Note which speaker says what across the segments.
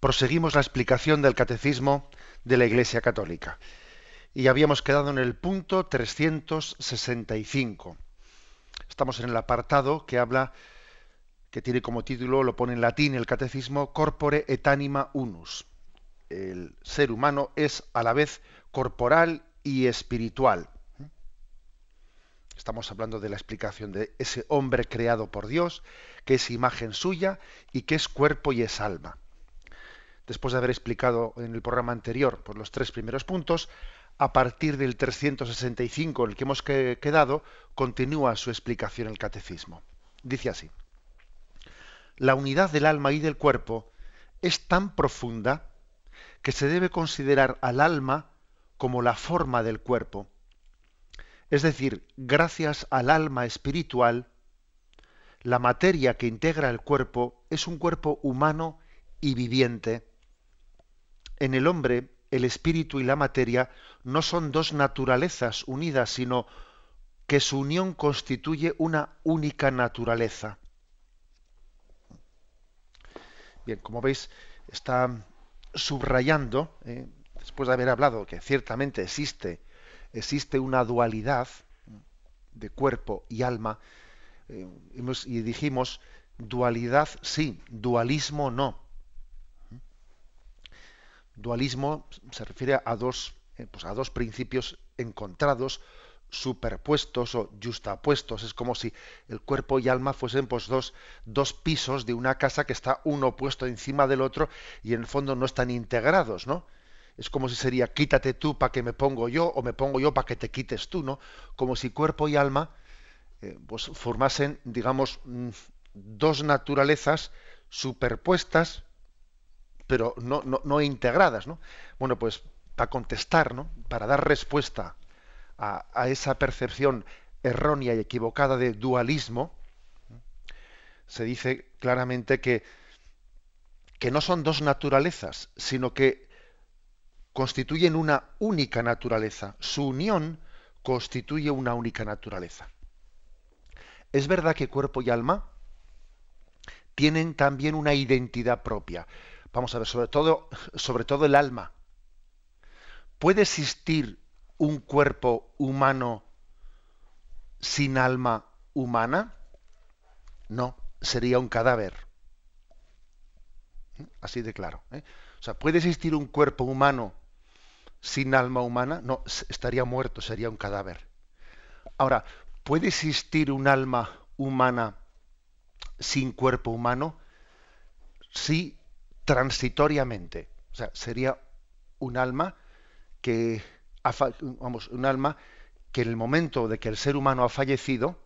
Speaker 1: proseguimos la explicación del catecismo de la Iglesia Católica. Y habíamos quedado en el punto 365. Estamos en el apartado que habla, que tiene como título, lo pone en latín el catecismo, Corpore et anima unus. El ser humano es a la vez corporal y espiritual. Estamos hablando de la explicación de ese hombre creado por Dios, que es imagen suya y que es cuerpo y es alma después de haber explicado en el programa anterior por los tres primeros puntos, a partir del 365 en el que hemos quedado, continúa su explicación el catecismo. Dice así, la unidad del alma y del cuerpo es tan profunda que se debe considerar al alma como la forma del cuerpo. Es decir, gracias al alma espiritual, la materia que integra el cuerpo es un cuerpo humano y viviente, en el hombre el espíritu y la materia no son dos naturalezas unidas, sino que su unión constituye una única naturaleza. Bien, como veis, está subrayando, eh, después de haber hablado que ciertamente existe, existe una dualidad de cuerpo y alma, eh, y dijimos, dualidad sí, dualismo no. Dualismo se refiere a dos, eh, pues a dos principios encontrados, superpuestos o justapuestos. Es como si el cuerpo y alma fuesen pues, dos, dos pisos de una casa que está uno puesto encima del otro y en el fondo no están integrados, ¿no? Es como si sería quítate tú para que me pongo yo o me pongo yo para que te quites tú, ¿no? Como si cuerpo y alma eh, pues formasen, digamos, mm, dos naturalezas superpuestas pero no, no, integradas. ¿no? Bueno, pues para contestar, ¿no? para dar respuesta a, esa percepción errónea y equivocada de dualismo, se dice claramente que, que no son dos naturalezas, sino que constituyen una única naturaleza. Su unión constituye una única naturaleza. Es verdad que cuerpo y alma tienen también una identidad propia. Vamos a ver, sobre todo, sobre todo el alma. ¿Puede existir un cuerpo humano sin alma humana? No, sería un cadáver. Así de claro. ¿eh? O sea, ¿puede existir un cuerpo humano sin alma humana? No, estaría muerto, sería un cadáver. Ahora, ¿puede existir un alma humana sin cuerpo humano? Sí, transitoriamente. O sea, sería un alma que, vamos, un alma que en el momento de que el ser humano ha fallecido,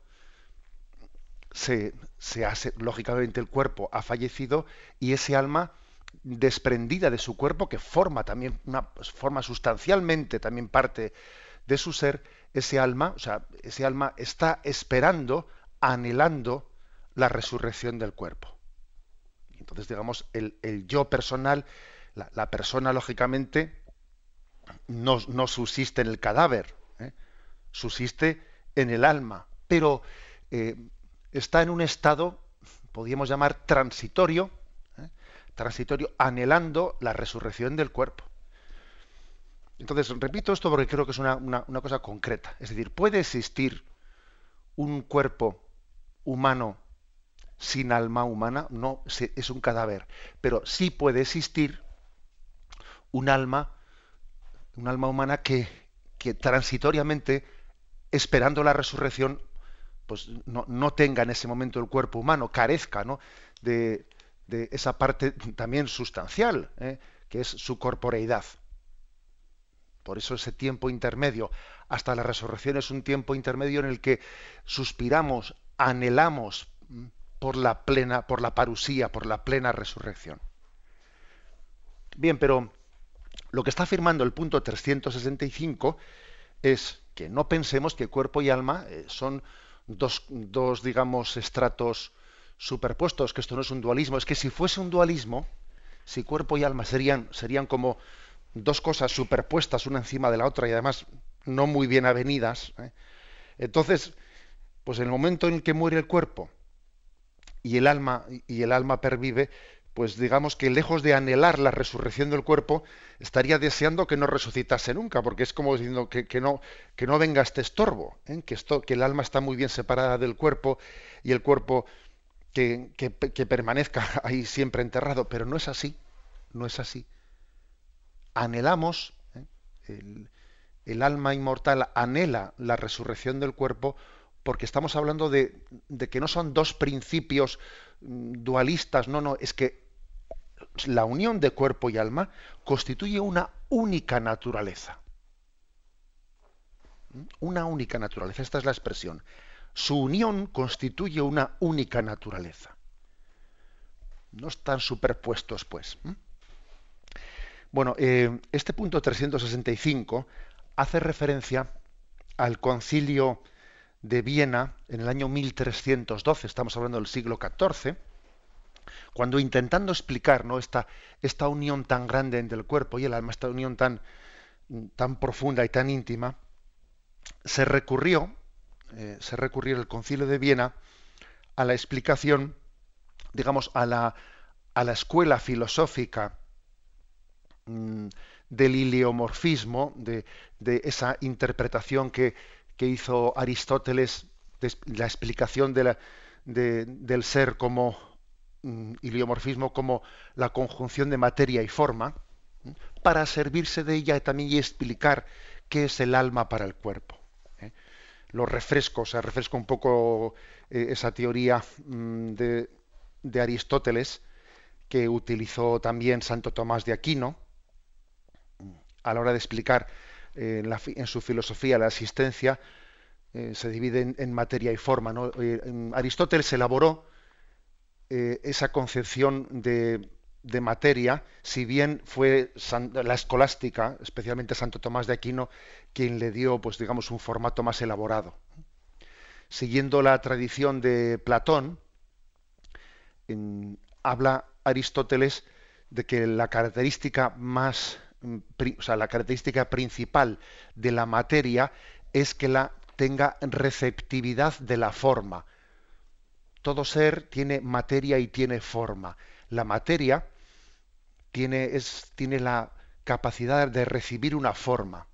Speaker 1: se, se hace, lógicamente el cuerpo ha fallecido y ese alma desprendida de su cuerpo, que forma también una forma sustancialmente también parte de su ser, ese alma, o sea, ese alma está esperando, anhelando la resurrección del cuerpo. Entonces, digamos, el, yo personal, la, persona, lógicamente, no, subsiste en el cadáver, ¿eh? subsiste en el alma, pero eh, está en un estado, podríamos llamar transitorio, ¿eh? transitorio, anhelando la resurrección del cuerpo. Entonces, repito esto porque creo que es una, una cosa concreta. Es decir, puede existir un cuerpo humano sin alma humana, no es un cadáver, pero sí puede existir un alma, un alma humana que, que transitoriamente, esperando la resurrección, pues no, tenga en ese momento el cuerpo humano, carezca ¿no? de, esa parte también sustancial, ¿eh? que es su corporeidad. Por eso ese tiempo intermedio hasta la resurrección es un tiempo intermedio en el que suspiramos, anhelamos por la plena, por la parusía, por la plena resurrección. Bien, pero Lo que está afirmando el punto 365 es que no pensemos que cuerpo y alma eh, son dos, dos, digamos, estratos superpuestos, que esto no es un dualismo. Es que si fuese un dualismo, si cuerpo y alma serían, serían como dos cosas superpuestas una encima de la otra y además no muy bien avenidas, ¿eh? entonces, pues en el momento en que muere el cuerpo y el alma y el alma pervive, pues digamos que lejos de anhelar la resurrección del cuerpo, estaría deseando que no resucitase nunca, porque es como diciendo que, no, que no venga este estorbo, ¿eh? que, el alma está muy bien separada del cuerpo y el cuerpo que, permanezca ahí siempre enterrado, pero no es así, no es así. Anhelamos, ¿eh? el, alma inmortal anhela la resurrección del cuerpo porque estamos hablando de, que no son dos principios mm, dualistas, no, no, es que la unión de cuerpo y alma constituye una única naturaleza. ¿Mm? Una única naturaleza, esta es la expresión. Su unión constituye una única naturaleza. No están superpuestos, pues. Bueno, eh, este punto 365 hace referencia al concilio de Viena en el año 1312, estamos hablando del siglo XIV, cuando intentando explicar ¿no? esta, esta unión tan grande entre el cuerpo y el alma, esta unión tan, tan profunda y tan íntima, se recurrió, eh, se recurrió el concilio de Viena a la explicación, digamos, a la, a la escuela filosófica mm, del iliomorfismo, de, de, esa interpretación que, que hizo Aristóteles, la explicación del ser como Mm, iliomorfismo como la conjunción de materia y forma, para servirse de ella también y explicar qué es el alma para el cuerpo. ¿eh? Lo refresco, o sea, refresco un poco eh, esa teoría mm, de, de, Aristóteles que utilizó también Santo Tomás de Aquino a la hora de explicar en, su filosofía la existencia, se divide en, materia y forma. ¿no? Aristóteles elaboró eh, esa concepción de, materia, si bien fue la escolástica, especialmente Santo Tomás de Aquino, quien le dio, pues digamos, un formato más elaborado. Siguiendo la tradición de Platón, habla Aristóteles de que la característica más, o sea, la característica principal de la materia es que la tenga receptividad de la forma, todo ser tiene materia y tiene forma. La materia tiene, es, tiene la capacidad de recibir una forma.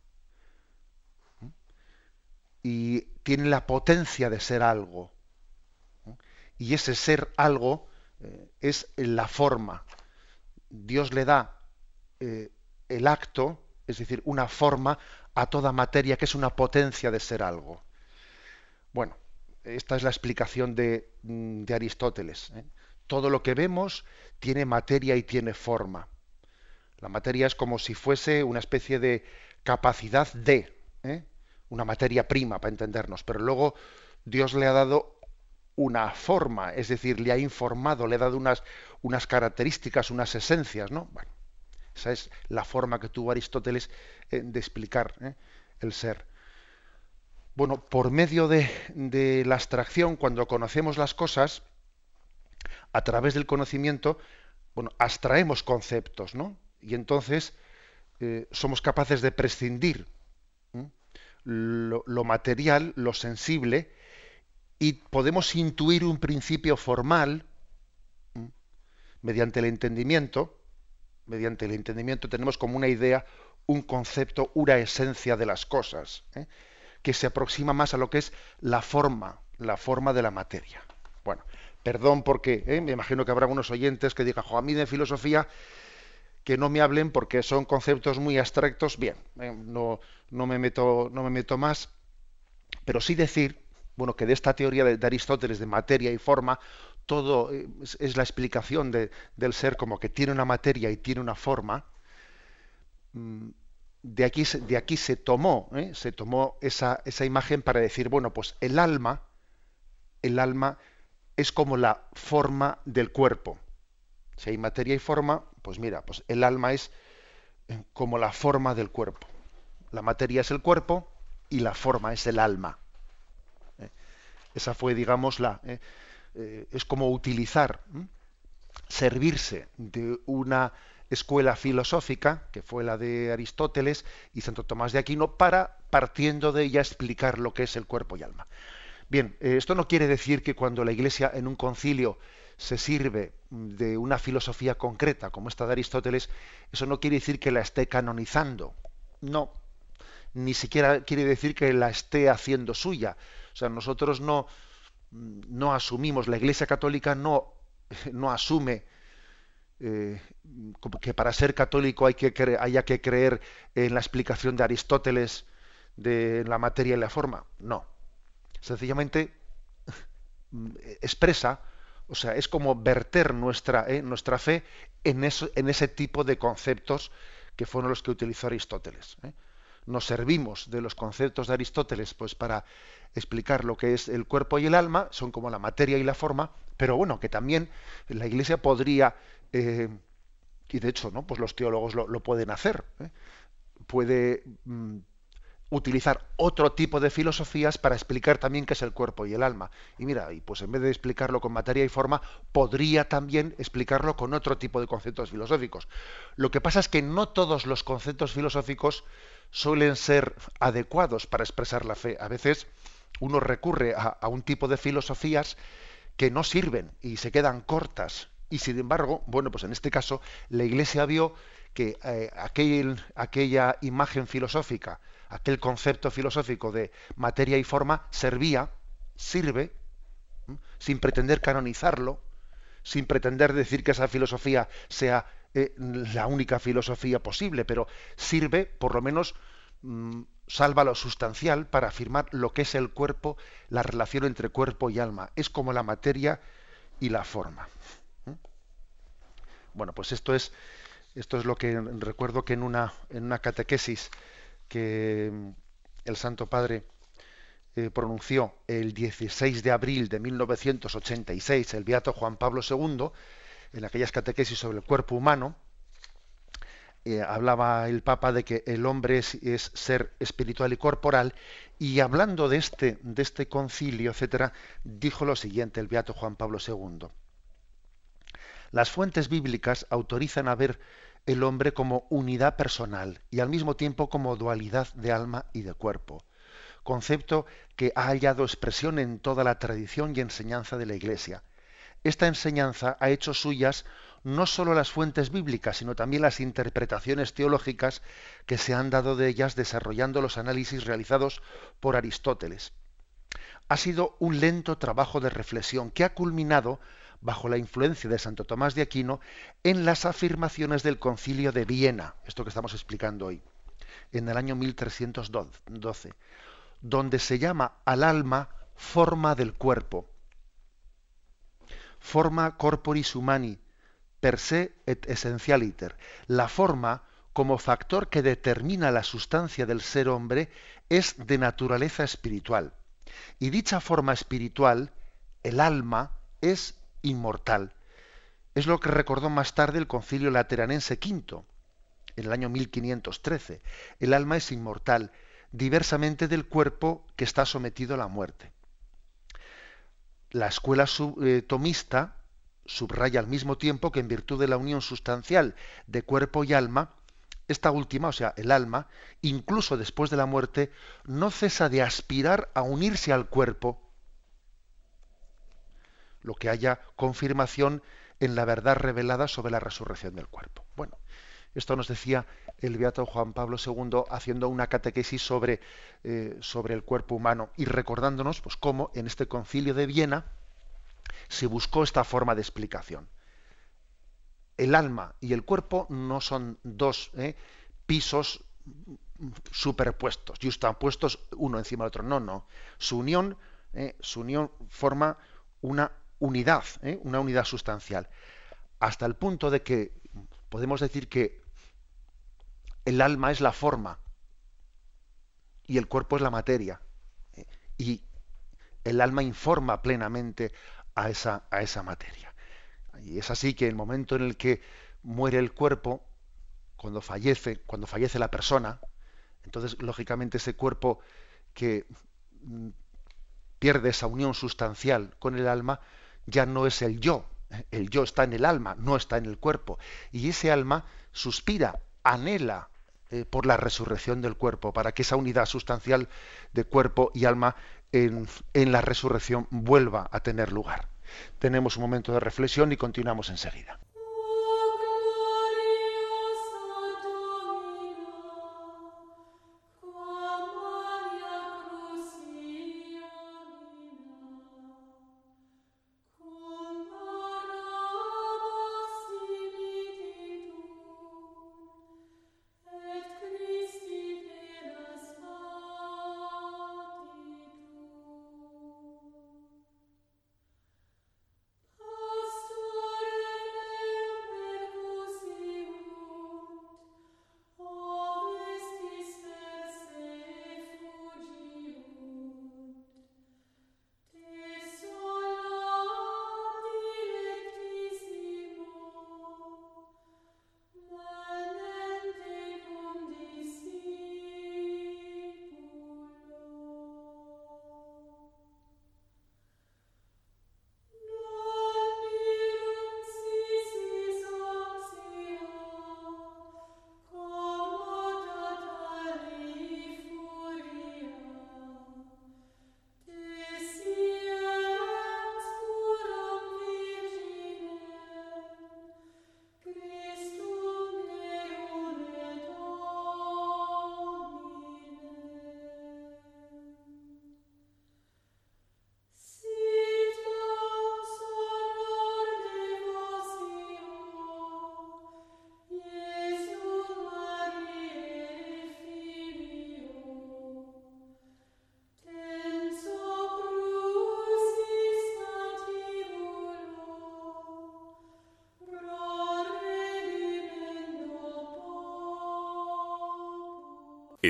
Speaker 1: Y tiene la potencia de ser algo. Y ese ser algo eh, es la forma. Dios le da eh, el acto, es decir, una forma a toda materia que es una potencia de ser algo. Bueno, esta es la explicación de, mm, Aristóteles. ¿eh? Todo lo que vemos tiene materia y tiene forma. La materia es como si fuese una especie de capacidad de, ¿eh? una materia prima, para entendernos, pero luego Dios le ha dado una forma, es decir, le ha informado, le ha dado unas, unas características, unas esencias, ¿no? Bueno, esa es la forma que tuvo Aristóteles eh, de explicar el ser. Bueno, por medio de, la abstracción, cuando conocemos las cosas, a través del conocimiento, bueno, abstraemos conceptos, ¿no? Y entonces eh, somos capaces de prescindir lo, material, lo sensible, y podemos intuir un principio formal mediante el entendimiento. Mediante el entendimiento tenemos como una idea, un concepto, una esencia de las cosas. ¿eh? que se aproxima más a lo que es la forma, la forma de la materia. Bueno, perdón porque ¿eh? me imagino que habrá algunos oyentes que digan, a mí de filosofía que no me hablen porque son conceptos muy abstractos. Bien, eh, no, no, me meto, no me meto más, pero sí decir, bueno, que de esta teoría de, Aristóteles de materia y forma, todo eh, es, la explicación del ser como que tiene una materia y tiene una forma. Mm, de aquí, se tomó, ¿eh? se tomó esa, imagen para decir, bueno, pues el alma, el alma es como la forma del cuerpo. Si hay materia y forma, pues mira, pues el alma es como la forma del cuerpo. La materia es el cuerpo y la forma es el alma. ¿eh? Esa fue, digamos, la. ¿eh? Eh, es como utilizar, servirse de una escuela filosófica, que fue la de Aristóteles y Santo Tomás de Aquino, para, partiendo de ella, explicar lo que es el cuerpo y alma. Bien, esto no quiere decir que cuando la Iglesia en un concilio se sirve de una filosofía concreta como esta de Aristóteles, eso no quiere decir que la esté canonizando. No, ni siquiera quiere decir que la esté haciendo suya. O sea, nosotros no, no asumimos, la Iglesia Católica no, no asume eh, que para ser católico hay que haya que creer en la explicación de Aristóteles de la materia y la forma. No. Sencillamente expresa o sea, es como verter nuestra, eh, nuestra fe en, eso, en, ese tipo de conceptos que fueron los que utilizó Aristóteles. Eh. Nos servimos de los conceptos de Aristóteles pues, para explicar lo que es el cuerpo y el alma, son como la materia y la forma, pero bueno, que también la Iglesia podría, eh, y de hecho, ¿no? pues los teólogos lo, pueden hacer, puede mm, utilizar otro tipo de filosofías para explicar también qué es el cuerpo y el alma. Y mira, y pues en vez de explicarlo con materia y forma, podría también explicarlo con otro tipo de conceptos filosóficos. Lo que pasa es que no todos los conceptos filosóficos suelen ser adecuados para expresar la fe. A veces uno recurre a, un tipo de filosofías que no sirven y se quedan cortas. Y sin embargo, bueno, pues en este caso la Iglesia vio que eh, aquella imagen filosófica aquel concepto filosófico de materia y forma servía, sirve, sin pretender canonizarlo, sin pretender decir que esa filosofía sea eh, la única filosofía posible, pero sirve, por lo menos, mm, salva lo sustancial para afirmar lo que es el cuerpo, la relación entre cuerpo y alma. Es como la materia y la forma. Bueno, pues esto es, esto es lo que recuerdo que en una, en una catequesis que mm, el Santo Padre eh, pronunció el 16 de abril de 1986, el Beato Juan Pablo II, en aquellas catequesis sobre el cuerpo humano, eh, hablaba el Papa de que el hombre es, ser espiritual y corporal, y hablando de este, de este concilio, etcétera, dijo lo siguiente el Beato Juan Pablo II. Las fuentes bíblicas autorizan a ver el hombre como unidad personal y al mismo tiempo como dualidad de alma y de cuerpo, concepto que ha hallado expresión en toda la tradición y enseñanza de la Iglesia. Esta enseñanza ha hecho suyas no sólo las fuentes bíblicas, sino también las interpretaciones teológicas que se han dado de ellas desarrollando los análisis realizados por Aristóteles. Ha sido un lento trabajo de reflexión que ha culminado bajo la influencia de Santo Tomás de Aquino en las afirmaciones del concilio de Viena, esto que estamos explicando hoy, en el año 1312, donde se llama al alma forma del cuerpo, forma corporis humani, per se et essentialiter. La forma, como factor que determina la sustancia del ser hombre, es de naturaleza espiritual. Y dicha forma espiritual, el alma, es inmortal. Es lo que recordó más tarde el Concilio Lateranense V, en el año 1513. El alma es inmortal, diversamente del cuerpo que está sometido a la muerte. La escuela eh, tomista subraya al mismo tiempo que en virtud de la unión sustancial de cuerpo y alma, esta última, o sea, el alma, incluso después de la muerte, no cesa de aspirar a unirse al cuerpo lo que haya confirmación en la verdad revelada sobre la resurrección del cuerpo. Bueno, esto nos decía el beato Juan Pablo II haciendo una catequesis sobre, eh, sobre el cuerpo humano y recordándonos pues, cómo en este concilio de Viena se buscó esta forma de explicación. El alma y el cuerpo no son dos eh, pisos superpuestos, puestos uno encima del otro. No, no. Su unión, eh, su unión forma una unidad, ¿eh? una unidad sustancial, hasta el punto de que podemos decir que el alma es la forma y el cuerpo es la materia. ¿eh? Y el alma informa plenamente a esa, a esa materia. Y es así que el momento en el que muere el cuerpo, cuando fallece, cuando fallece la persona, entonces lógicamente ese cuerpo que mm, pierde esa unión sustancial con el alma ya no es el yo, el yo está en el alma, no está en el cuerpo. Y ese alma suspira, anhela eh, por la resurrección del cuerpo, para que esa unidad sustancial de cuerpo y alma en, en la resurrección vuelva a tener lugar. Tenemos un momento de reflexión y continuamos enseguida.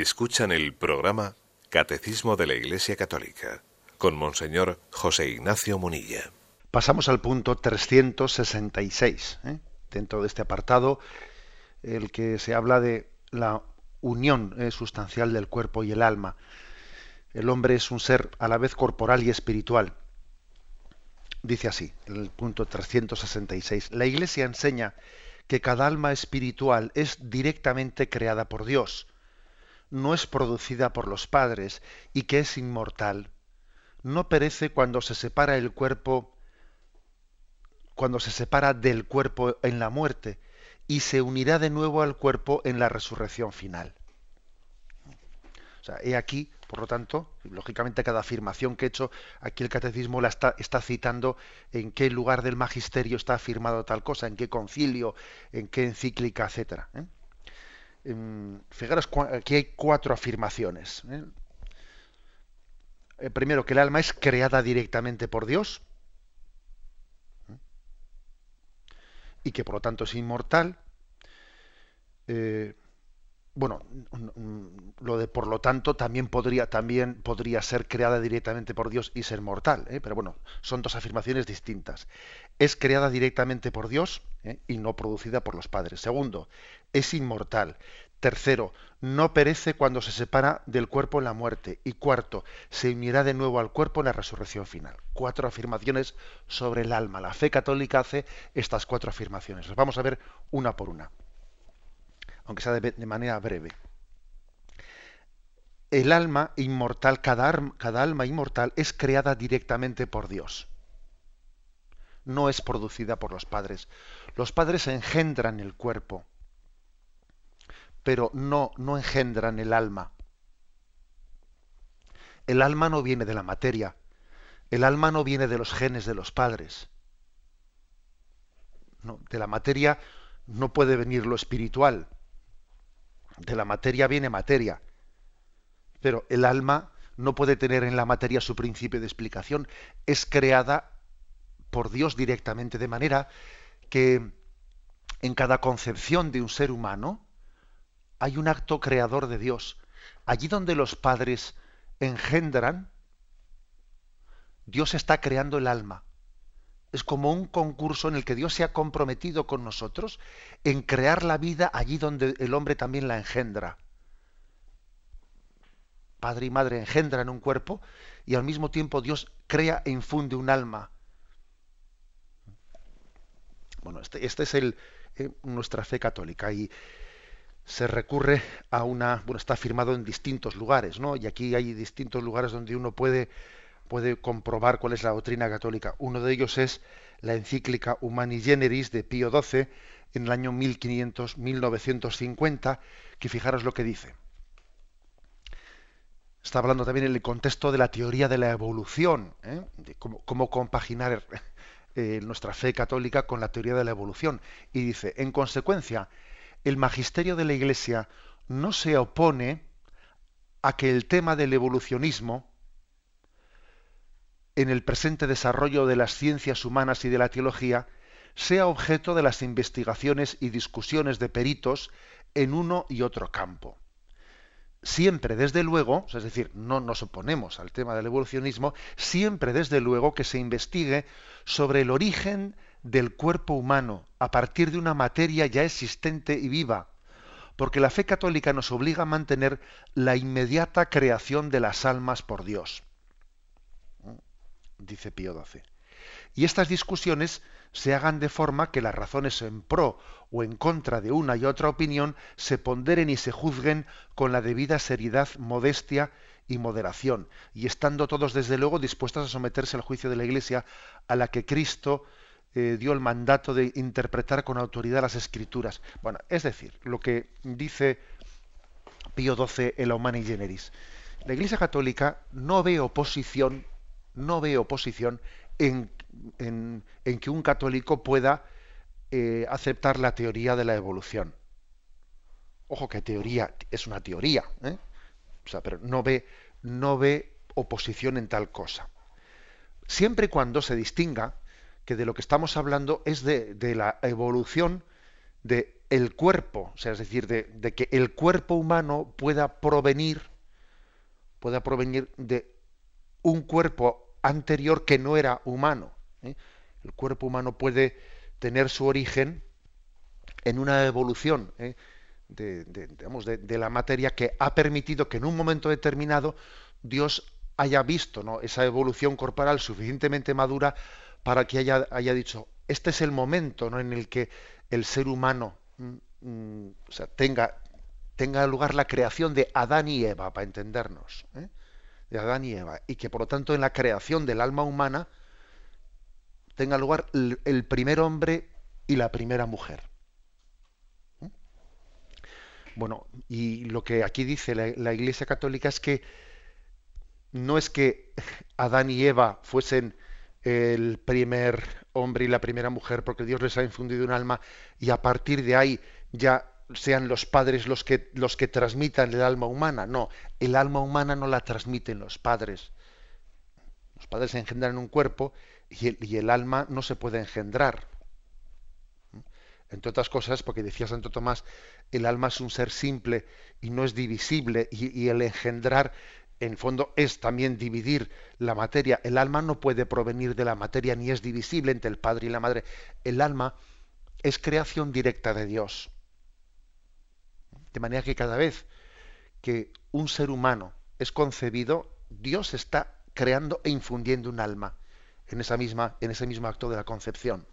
Speaker 2: Escuchan el programa Catecismo de la Iglesia Católica con Monseñor José Ignacio Munilla.
Speaker 1: Pasamos al punto 366, ¿eh? dentro de este apartado, el que se habla de la unión ¿eh? sustancial del cuerpo y el alma. El hombre es un ser a la vez corporal y espiritual. Dice así, el punto 366. La Iglesia enseña que cada alma espiritual es directamente creada por Dios no es producida por los padres y que es inmortal, no perece cuando se separa el cuerpo, cuando se separa del cuerpo en la muerte, y se unirá de nuevo al cuerpo en la resurrección final. O sea, he aquí, por lo tanto, lógicamente cada afirmación que he hecho, aquí el catecismo la está, citando en qué lugar del magisterio está afirmado tal cosa, en qué concilio, en qué encíclica, etcétera. ¿eh? Fijaros, aquí hay cuatro afirmaciones. ¿eh? Eh, primero, que el alma es creada directamente por Dios ¿eh? y que por lo tanto es inmortal. bueno, lo de por lo tanto también podría, también podría ser creada directamente por Dios y ser mortal, pero bueno, son dos afirmaciones distintas. Es creada directamente por Dios y no producida por los padres. Segundo, es inmortal. Tercero, no perece cuando se separa del cuerpo en la muerte. Y cuarto, se unirá de nuevo al cuerpo en la resurrección final. Cuatro afirmaciones sobre el alma. La fe católica hace estas cuatro afirmaciones. Las vamos a ver una por una, aunque sea de, manera breve. El alma inmortal, cada, cada alma inmortal es creada directamente por Dios. No es producida por los padres. Los padres engendran el cuerpo pero no, no engendran el alma. El alma no viene de la materia, el alma no viene de los genes de los padres. De la materia no puede venir lo espiritual. De la materia viene materia. Pero el alma no puede tener en la materia su principio de explicación. Es creada por Dios directamente, de manera que en cada concepción de un ser humano, hay un acto creador de Dios. Allí donde los padres engendran, Dios está creando el alma. Es como un concurso en el que Dios se ha comprometido con nosotros en crear la vida allí donde el hombre también la engendra. Padre y madre engendran un cuerpo y al mismo tiempo Dios crea e infunde un alma. Bueno, este, este es eh, nuestra fe católica y se recurre a una, bueno, está firmado en distintos lugares, ¿no? Y aquí hay distintos lugares donde uno puede puede comprobar cuál es la doctrina católica. Uno de ellos es la encíclica Humani Generis de Pío XII en el año 1500-1950, que fijaros lo que dice. Está hablando también en el contexto de la teoría de la evolución, ¿eh? cómo, compaginar eh, nuestra fe católica con la teoría de la evolución. Y dice, en consecuencia, el magisterio de la Iglesia no se opone a que el tema del evolucionismo en el presente desarrollo de las ciencias humanas y de la teología sea objeto de las investigaciones y discusiones de peritos en uno y otro campo. Siempre, desde luego, es decir, no nos oponemos al tema del evolucionismo, siempre, desde luego, que se investigue sobre el origen del cuerpo humano a partir de una materia ya existente y viva, porque la fe católica nos obliga a mantener la inmediata creación de las almas por Dios dice Pío XII. Y estas discusiones se hagan de forma que las razones en pro o en contra de una y otra opinión se ponderen y se juzguen con la debida seriedad, modestia y moderación, y estando todos desde luego dispuestos a someterse al juicio de la Iglesia a la que Cristo eh, dio el mandato de interpretar con autoridad las escrituras. Bueno, es decir, lo que dice Pío XII en la Humani Generis. La Iglesia Católica no ve oposición no veo oposición en, que un católico pueda eh, aceptar la teoría de la evolución. Ojo que teoría es una teoría, ¿eh? o sea, pero no ve, no ve oposición en tal cosa. Siempre y cuando se distinga que de lo que estamos hablando es de, la evolución del el cuerpo, sea, es decir, de, de, que el cuerpo humano pueda provenir, pueda provenir de un cuerpo anterior que no era humano. ¿eh? El cuerpo humano puede tener su origen en una evolución ¿eh? de, la materia que ha permitido que en un momento determinado Dios haya visto ¿no? esa evolución corporal suficientemente madura para que haya, haya dicho, este es el momento ¿no? en el que el ser humano mm, mm, tenga, tenga lugar la creación de Adán y Eva, para entendernos. ¿eh? de Adán y Eva, y que por lo tanto en la creación del alma humana tenga lugar el primer hombre y la primera mujer. ¿Mm? Bueno, y lo que aquí dice la, Iglesia Católica es que no es que Adán y Eva fuesen el primer hombre y la primera mujer porque Dios les ha infundido un alma y a partir de ahí ya sean los padres los que, los que transmitan el alma humana. No, el alma humana no la transmiten los padres. Los padres engendran un cuerpo y el, y el alma no se puede engendrar. Entre otras cosas, porque decía Santo Tomás, el alma es un ser simple y no es divisible, y, y el engendrar, en fondo, es también dividir la materia. El alma no puede provenir de la materia ni es divisible entre el padre y la madre. El alma es creación directa de Dios. De manera que cada vez que un ser humano es concebido, Dios está creando e infundiendo un alma en, esa misma, en ese mismo acto de la concepción.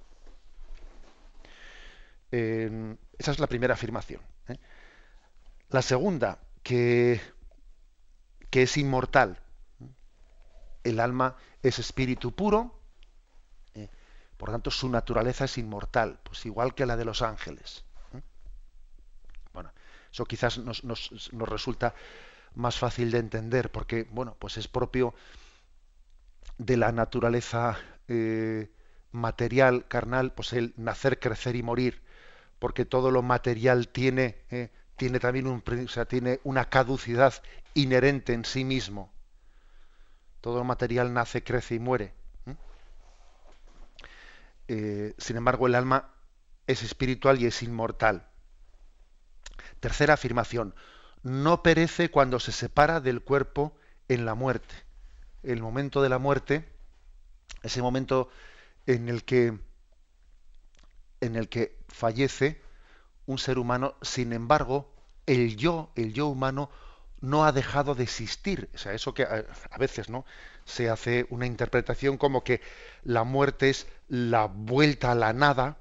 Speaker 1: esa es la primera afirmación. ¿eh? La segunda, que, que es inmortal. El alma es espíritu puro, ¿eh? por tanto su naturaleza es inmortal, pues igual que la de los ángeles. Eso quizás nos, resulta más fácil de entender porque, bueno, pues es propio de la naturaleza eh, material, carnal, pues el nacer, crecer y morir, porque todo lo material tiene, eh, tiene también un, tiene una caducidad inherente en sí mismo. Todo lo material nace, crece y muere. Eh, sin embargo, el alma es espiritual y es inmortal. Tercera afirmación, no perece cuando se separa del cuerpo en la muerte. El momento de la muerte, ese momento en el que en el que fallece un ser humano, sin embargo, el yo, el yo humano no ha dejado de existir. O sea, eso que a veces, ¿no? Se hace una interpretación como que la muerte es la vuelta a la nada,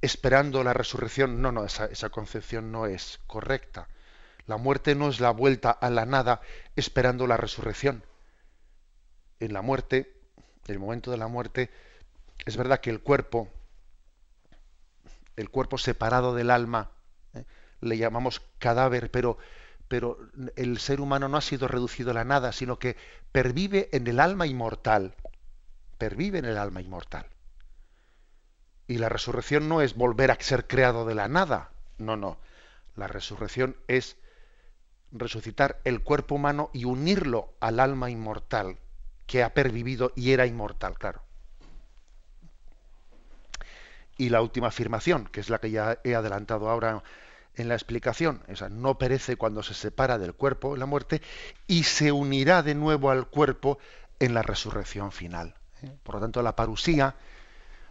Speaker 1: esperando la resurrección. No, no, esa, esa concepción no es correcta. La muerte no es la vuelta a la nada esperando la resurrección. En la muerte, el momento de la muerte, es verdad que el cuerpo, el cuerpo separado del alma, ¿eh? le llamamos cadáver, pero, pero el ser humano no ha sido reducido a la nada, sino que pervive en el alma inmortal. Pervive en el alma inmortal. Y la resurrección no es volver a ser creado de la nada. No, no. La resurrección es resucitar el cuerpo humano y unirlo al alma inmortal que ha pervivido y era inmortal, claro. Y la última afirmación, que es la que ya he adelantado ahora en la explicación, esa no perece cuando se separa del cuerpo la muerte y se unirá de nuevo al cuerpo en la resurrección final. ¿eh? Por lo tanto, la parusía,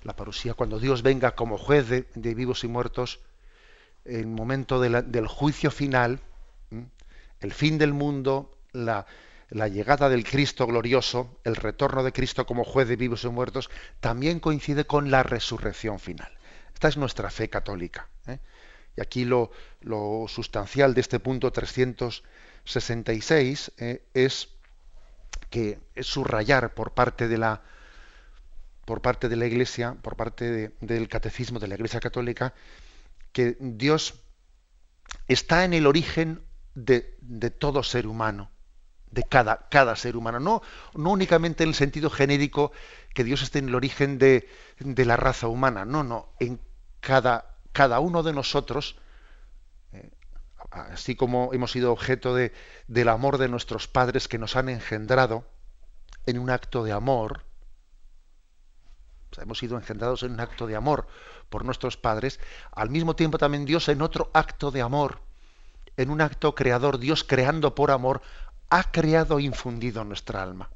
Speaker 1: la parusía cuando Dios venga como juez de, vivos y muertos, en el momento del juicio final, el fin del mundo, la, llegada del Cristo glorioso, el retorno de Cristo como juez de vivos y muertos, también coincide con la resurrección final. Esta es nuestra fe católica. ¿eh? Y aquí lo, sustancial de este punto 366 ¿eh? es que es subrayar por parte de la por parte de la Iglesia, por parte del catecismo de la Iglesia Católica, que Dios está en el origen de, todo ser humano, de cada, cada ser humano. No, no únicamente en el sentido genérico que Dios esté en el origen de, la raza humana, no, no, en cada, cada uno de nosotros, eh, así como hemos sido objeto de, del amor de nuestros padres que nos han engendrado en un acto de amor, hemos sido engendrados en un acto de amor por nuestros padres, al mismo tiempo también Dios en otro acto de amor en un acto creador, Dios creando por amor, ha creado e infundido nuestra alma.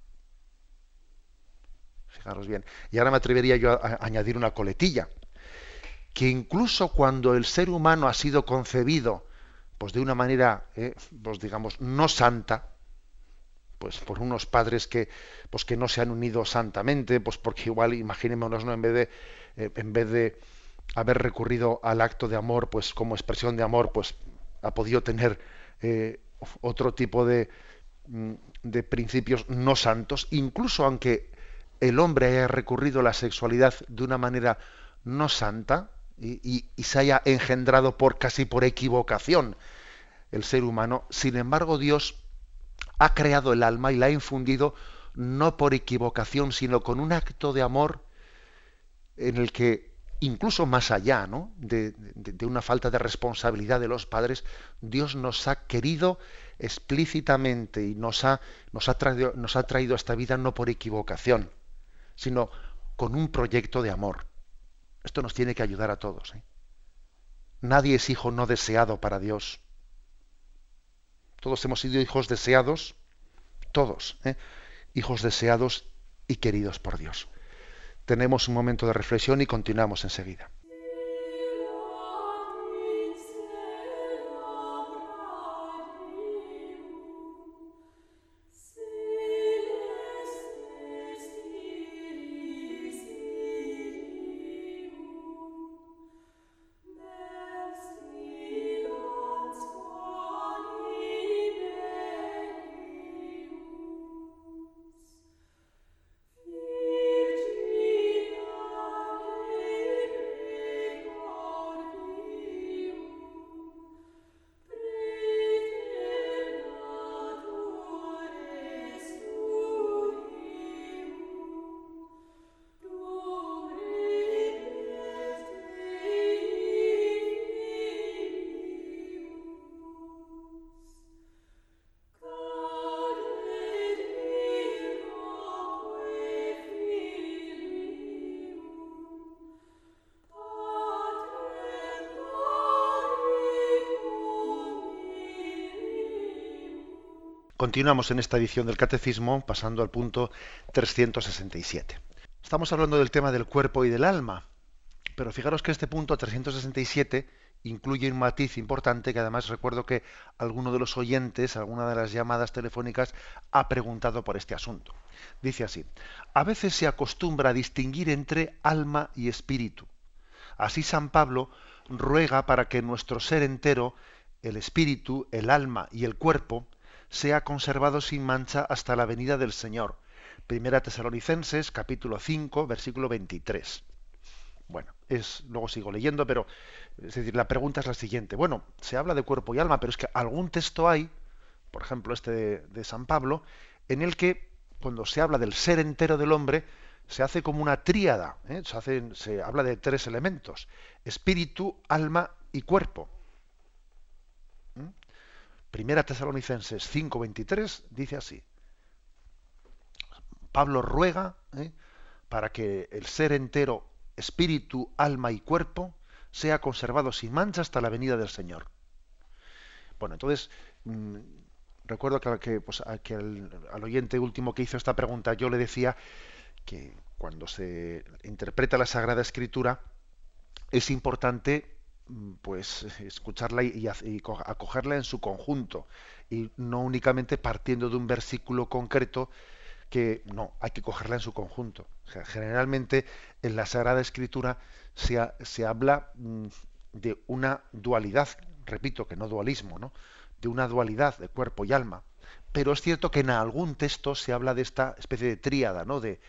Speaker 1: Fijaros bien. Y ahora me atrevería yo a, añadir una coletilla. Que incluso cuando el ser humano ha sido concebido, pues de una manera, eh, pues digamos, no santa, pues por unos padres que, pues que no se han unido santamente, pues porque igual, imaginémonos, ¿no? en vez de, eh, en vez de haber recurrido al acto de amor, pues como expresión de amor, pues ha podido tener eh, otro tipo de, de, principios no santos, incluso aunque el hombre haya recurrido a la sexualidad de una manera no santa y, se haya engendrado por casi por equivocación el ser humano, sin embargo Dios ha creado el alma y la ha infundido no por equivocación, sino con un acto de amor en el que incluso más allá de, una falta de responsabilidad de los padres, Dios nos ha querido explícitamente y nos ha, nos ha, traído, nos ha traído a esta vida no por equivocación, sino con un proyecto de amor. Esto nos tiene que ayudar a todos. ¿eh? Nadie es hijo no deseado para Dios. Todos hemos sido hijos deseados, todos, ¿eh? hijos deseados y queridos por Dios. Tenemos un momento de reflexión y continuamos enseguida. Continuamos en esta edición del Catecismo pasando al punto 367. Estamos hablando del tema del cuerpo y del alma, pero fijaros que este punto 367 incluye un matiz importante que además recuerdo que alguno de los oyentes, alguna de las llamadas telefónicas, ha preguntado por este asunto. Dice así, a veces se acostumbra a distinguir entre alma y espíritu. Así San Pablo ruega para que nuestro ser entero, el espíritu, el alma y el cuerpo, sea conservado sin mancha hasta la venida del Señor. Primera Tesalonicenses, capítulo 5, versículo 23. Bueno, es, luego sigo leyendo, pero es decir, la pregunta es la siguiente. Bueno, se habla de cuerpo y alma, pero es que algún texto hay, por ejemplo este de, San Pablo, en el que cuando se habla del ser entero del hombre, se hace como una tríada, ¿eh? se, hace, se habla de tres elementos, espíritu, alma y cuerpo. Primera Tesalonicenses 5:23 dice así. Pablo ruega ¿eh? para que el ser entero, espíritu, alma y cuerpo, sea conservado sin mancha hasta la venida del Señor. Bueno, entonces, mm, recuerdo que, pues, al, oyente último que hizo esta pregunta, yo le decía que cuando se interpreta la Sagrada Escritura, es importante pues escucharla y, acogerla en su conjunto y no únicamente partiendo de un versículo concreto que no, hay que cogerla en su conjunto. generalmente en la Sagrada Escritura se, habla mm, de una dualidad, repito que no dualismo, ¿no? de una dualidad de cuerpo y alma. Pero es cierto que en algún texto se habla de esta especie de tríada, ¿no? de,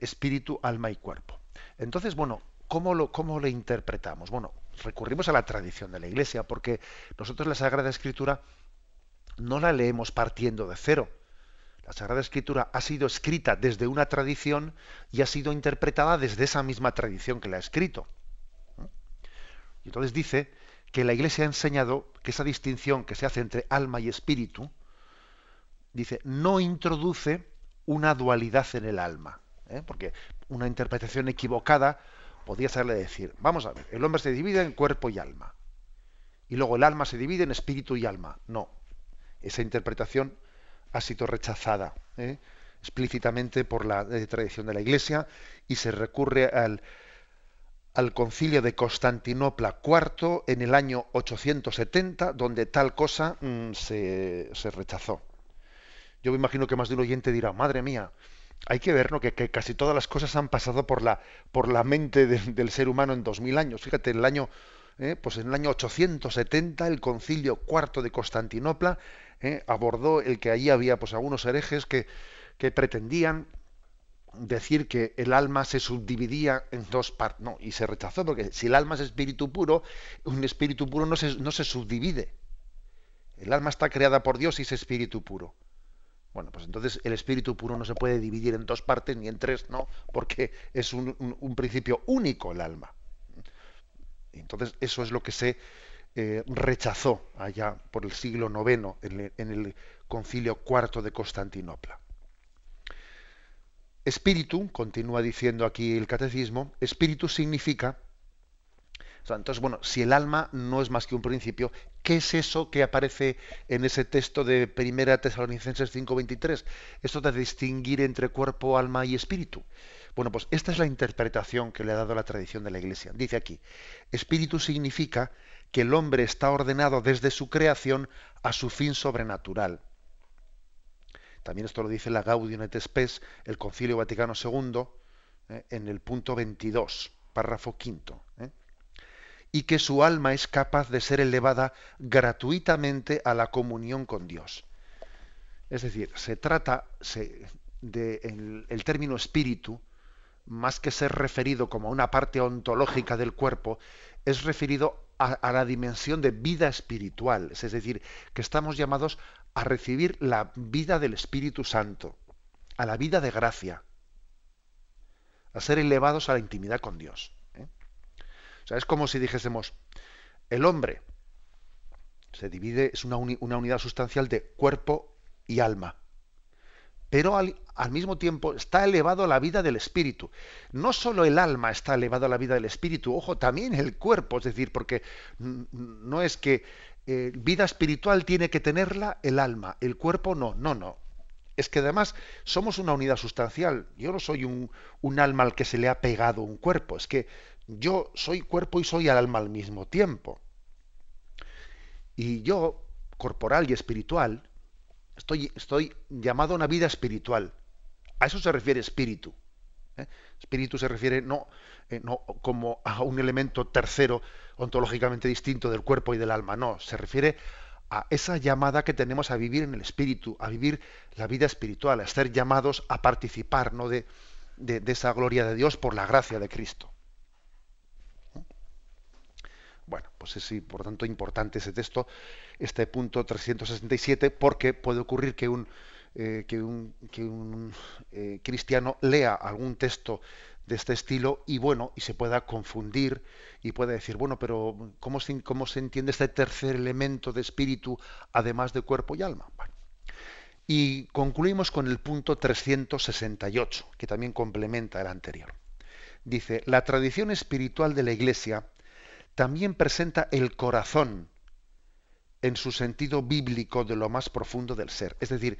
Speaker 1: espíritu, alma y cuerpo. Entonces, bueno, ¿cómo lo, ¿cómo lo interpretamos? Bueno, recurrimos a la tradición de la Iglesia, porque nosotros la Sagrada Escritura no la leemos partiendo de cero. La Sagrada Escritura ha sido escrita desde una tradición y ha sido interpretada desde esa misma tradición que la ha escrito. Y entonces dice que la Iglesia ha enseñado que esa distinción que se hace entre alma y espíritu, dice, no introduce una dualidad en el alma. ¿eh? Porque una interpretación equivocada podría serle decir, vamos a ver, el hombre se divide en cuerpo y alma. Y luego el alma se divide en espíritu y alma. No. Esa interpretación ha sido rechazada ¿eh? explícitamente por la eh, tradición de la Iglesia y se recurre al, al concilio de Constantinopla IV en el año 870, donde tal cosa mm, se, se, rechazó. Yo me imagino que más de un oyente dirá, madre mía, hay que ver ¿no? que, casi todas las cosas han pasado por la, por la mente del ser humano en 2000 años. Fíjate, en el año, eh, pues en el año 870 el concilio IV de Constantinopla ¿eh? abordó el que allí había pues algunos herejes que, que pretendían decir que el alma se subdividía en dos partes. No, y se rechazó, porque si el alma es espíritu puro, un espíritu puro no se, no se subdivide. El alma está creada por Dios y es espíritu puro. Bueno, pues entonces el espíritu puro no se puede dividir en dos partes ni en tres, no, porque es un, principio único el alma. Entonces eso es lo que se eh, rechazó allá por el siglo IX en, el concilio cuarto de Constantinopla. Espíritu, continúa diciendo aquí el catecismo, espíritu significa, entonces, bueno, si el alma no es más que un principio, ¿qué es eso que aparece en ese texto de Primera Tesalonicenses 5:23? Esto de distinguir entre cuerpo, alma y espíritu. Bueno, pues esta es la interpretación que le ha dado la tradición de la Iglesia. Dice aquí, espíritu significa que el hombre está ordenado desde su creación a su fin sobrenatural. También esto lo dice la Gaudium et Spes, el Concilio Vaticano II, eh, en el punto 22, párrafo quinto. Y que su alma es capaz de ser elevada gratuitamente a la comunión con Dios. Es decir, se trata de el término espíritu, más que ser referido como una parte ontológica del cuerpo, es referido a, la dimensión de vida espiritual, es decir, que estamos llamados a recibir la vida del Espíritu Santo, a la vida de gracia, a ser elevados a la intimidad con Dios. O sea, es como si dijésemos, el hombre se divide, es una unidad sustancial de cuerpo y alma pero al, mismo tiempo está elevado a la vida del espíritu. No solo el alma está elevado a la vida del espíritu, ojo, también el cuerpo, es decir, porque no es que eh, vida espiritual tiene que tenerla el alma, el cuerpo no, no, no. Es que además somos una unidad sustancial. Yo no soy un, un alma al que se le ha pegado un cuerpo. Es que yo soy cuerpo y soy alma al mismo tiempo. Y yo, corporal y espiritual, estoy, estoy llamado a una vida espiritual. A eso se refiere espíritu. ¿eh? Espíritu se refiere no, eh, no como a un elemento tercero ontológicamente distinto del cuerpo y del alma, no, se refiere a esa llamada que tenemos a vivir en el espíritu, a vivir la vida espiritual, a ser llamados a participar ¿no? de, de esa gloria de Dios por la gracia de Cristo. Bueno, pues es por tanto importante ese texto, este punto 367, porque puede ocurrir que un, eh, que un, que un eh, cristiano lea algún texto de este estilo y bueno, y se pueda confundir y pueda decir, bueno, pero ¿cómo se, cómo se entiende este tercer elemento de espíritu además de cuerpo y alma? Y concluimos con el punto 368, que también complementa el anterior. Dice, la tradición espiritual de la Iglesia también presenta el corazón en su sentido bíblico de lo más profundo del ser. Es decir,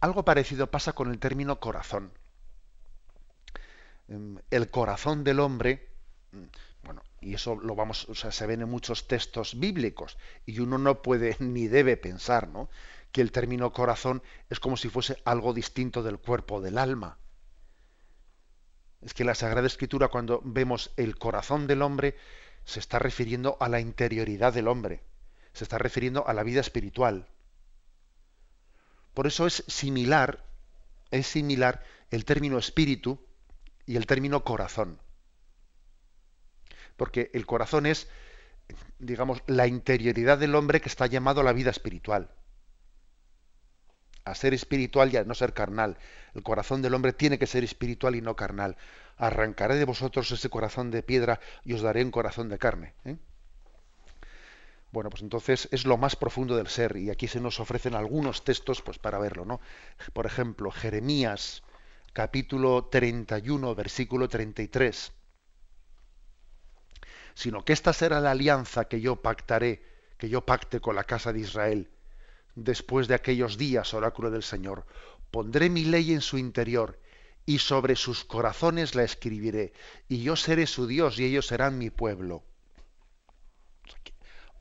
Speaker 1: algo parecido pasa con el término corazón. Em, el corazón del hombre, mm, bueno, y eso lo vamos, o sea, se ven en muchos textos bíblicos, y uno no puede ni debe pensar, ¿no? que el término corazón es como si fuese algo distinto del cuerpo, del alma es que la Sagrada Escritura cuando vemos el corazón del hombre se está refiriendo a la interioridad del hombre, se está refiriendo a la vida espiritual. Por eso es similar, es similar el término espíritu y el término corazón. Porque el corazón es, digamos, la interioridad del hombre que está llamado a la vida espiritual a ser espiritual y a no ser carnal. El corazón del hombre tiene que ser espiritual y no carnal. Arrancaré de vosotros ese corazón de piedra y os daré un corazón de carne. ¿eh? Bueno, pues entonces es lo más profundo del ser y aquí se nos ofrecen algunos textos pues para verlo, ¿no? Por ejemplo, Jeremías capítulo 31, versículo 33. Sino que esta será la alianza que yo pactaré, que yo pacte con la casa de Israel después de aquellos días, oráculo del Señor. Pondré mi ley en su interior y sobre sus corazones la escribiré, y yo seré su Dios y ellos serán mi pueblo.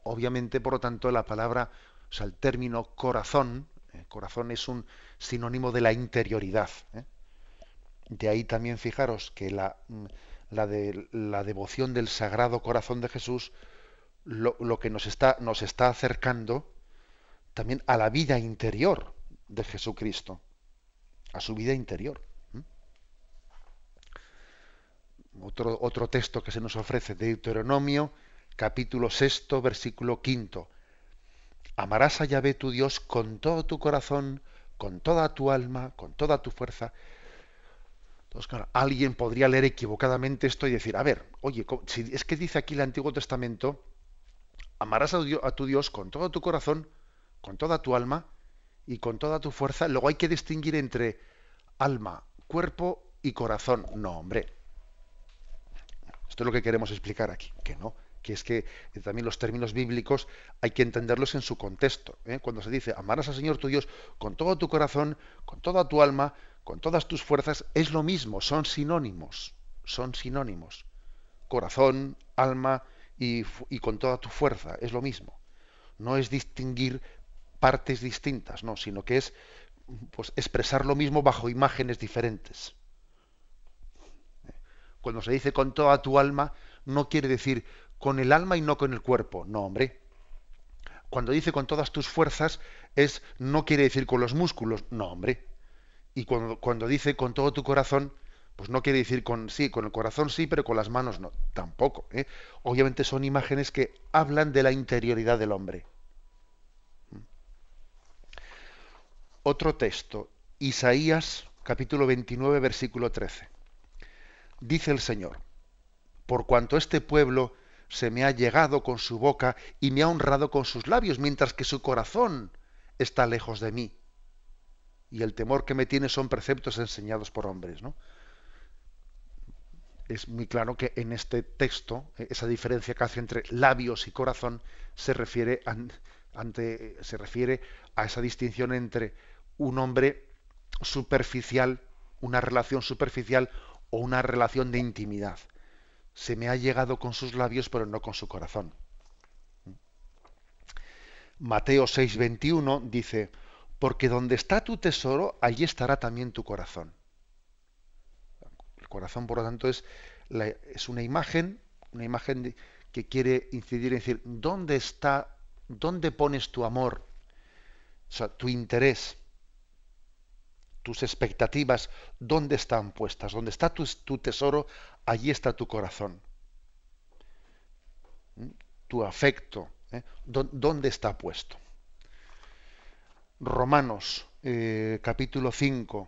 Speaker 1: Obviamente, por lo tanto, la palabra, o sea, el término corazón, eh, corazón es un sinónimo de la interioridad. ¿eh? De ahí también fijaros que la, mm, la, de, la devoción del Sagrado Corazón de Jesús lo, lo que nos está, nos está acercando también a la vida interior de Jesucristo, a su vida interior. Otro, otro texto que se nos ofrece de Deuteronomio, capítulo sexto, versículo quinto. Amarás a Yahvé tu Dios con todo tu corazón, con toda tu alma, con toda tu fuerza. Entonces, claro, alguien podría leer equivocadamente esto y decir, a ver, oye, si es que dice aquí el Antiguo Testamento, amarás a tu Dios con todo tu corazón, con toda tu alma y con toda tu fuerza. Luego hay que distinguir entre alma, cuerpo y corazón. No, hombre. Esto es lo que queremos explicar aquí, que no, que es que también los términos bíblicos hay que entenderlos en su contexto. ¿eh? Cuando se dice amarás al Señor tu Dios con todo tu corazón, con toda tu alma, con todas tus fuerzas, es lo mismo, son sinónimos, son sinónimos. Corazón, alma y con toda tu fuerza, es lo mismo. No es distinguir partes distintas, no, sino que es pues, expresar lo mismo bajo imágenes diferentes. Cuando se dice con toda tu alma, no quiere decir con el alma y no con el cuerpo, no, hombre. Cuando dice con todas tus fuerzas, es no quiere decir con los músculos, no, hombre. Y cuando, cuando dice con todo tu corazón, pues no quiere decir con sí, con el corazón sí, pero con las manos no, tampoco. ¿eh? Obviamente son imágenes que hablan de la interioridad del hombre. Otro texto, Isaías capítulo 29, versículo 13. Dice el Señor, por cuanto este pueblo se me ha llegado con su boca y me ha honrado con sus labios, mientras que su corazón está lejos de mí. Y el temor que me tiene son preceptos enseñados por hombres. ¿no? Es muy claro que en este texto, esa diferencia que hace entre labios y corazón, se refiere, ante, se refiere a esa distinción entre un hombre superficial, una relación superficial o una relación de intimidad. Se me ha llegado con sus labios, pero no con su corazón. Mateo 6:21 dice, porque donde está tu tesoro, allí estará también tu corazón. El corazón, por lo tanto, es, una imagen, una imagen que quiere incidir en decir, ¿dónde está, dónde pones tu amor? O sea, tu interés, tus expectativas, ¿dónde están puestas? ¿Dónde está tu, tesoro? Allí está tu corazón. ¿Mm? Tu afecto, ¿eh? ¿dónde está puesto? Romanos, eh, capítulo 5,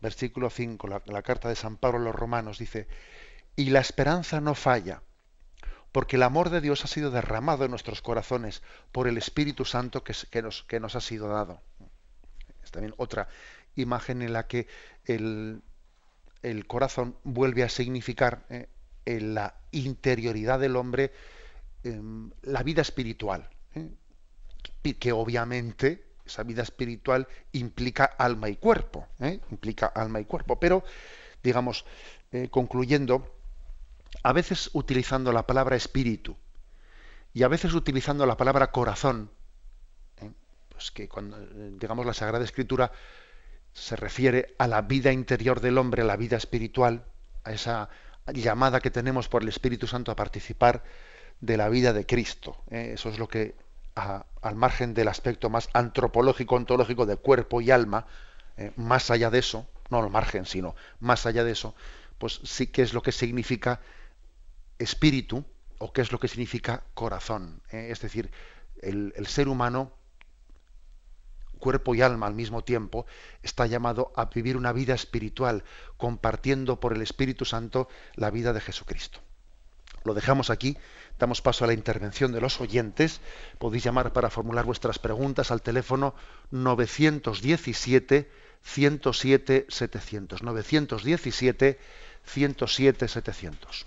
Speaker 1: versículo 5, la, carta de San Pablo a los romanos dice, y la esperanza no falla, porque el amor de Dios ha sido derramado en nuestros corazones por el Espíritu Santo que, nos, que nos, ha sido dado. Es también otra imagen en la que el, corazón vuelve a significar eh, en la interioridad del hombre em, la vida espiritual, eh, que obviamente esa vida espiritual implica alma y cuerpo, eh, implica alma y cuerpo, pero digamos, concluyendo, a veces utilizando la palabra espíritu y a veces utilizando la palabra corazón, pues que cuando digamos la Sagrada Escritura se refiere a la vida interior del hombre, a la vida espiritual, a esa llamada que tenemos por el Espíritu Santo a participar de la vida de Cristo. ¿eh? Eso es lo que, al margen del aspecto más antropológico, ontológico de cuerpo y alma, ¿eh? más allá de eso, no al margen, sino más allá de eso, pues sí que es lo que significa espíritu o qué es lo que significa corazón. ¿eh? Es decir, el ser humano cuerpo y alma al mismo tiempo, está llamado a vivir una vida espiritual, compartiendo por el Espíritu Santo la vida de Jesucristo. Lo dejamos aquí, damos paso a la intervención de los oyentes. Podéis llamar para formular vuestras preguntas al teléfono 917 107 700. 917 107 700.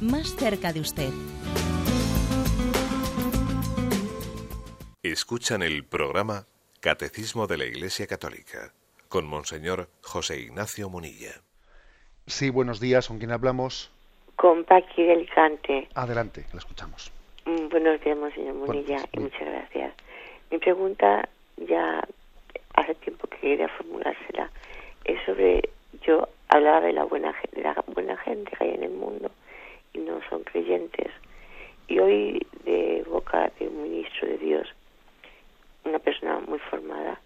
Speaker 3: más cerca de usted.
Speaker 2: Escuchan el programa Catecismo de la Iglesia Católica con Monseñor José Ignacio Munilla.
Speaker 1: Sí, buenos días. ¿Con quién hablamos?
Speaker 4: Con Paqui del Alicante.
Speaker 1: Adelante, la escuchamos.
Speaker 4: Mm, buenos días, Monseñor Munilla, y muchas gracias. Mi pregunta ya hace tiempo que quería formulársela. Es sobre, yo hablaba de la buena, de la buena gente que hay en el mundo no son creyentes. Y hoy, de boca de un ministro de Dios, una persona muy formada,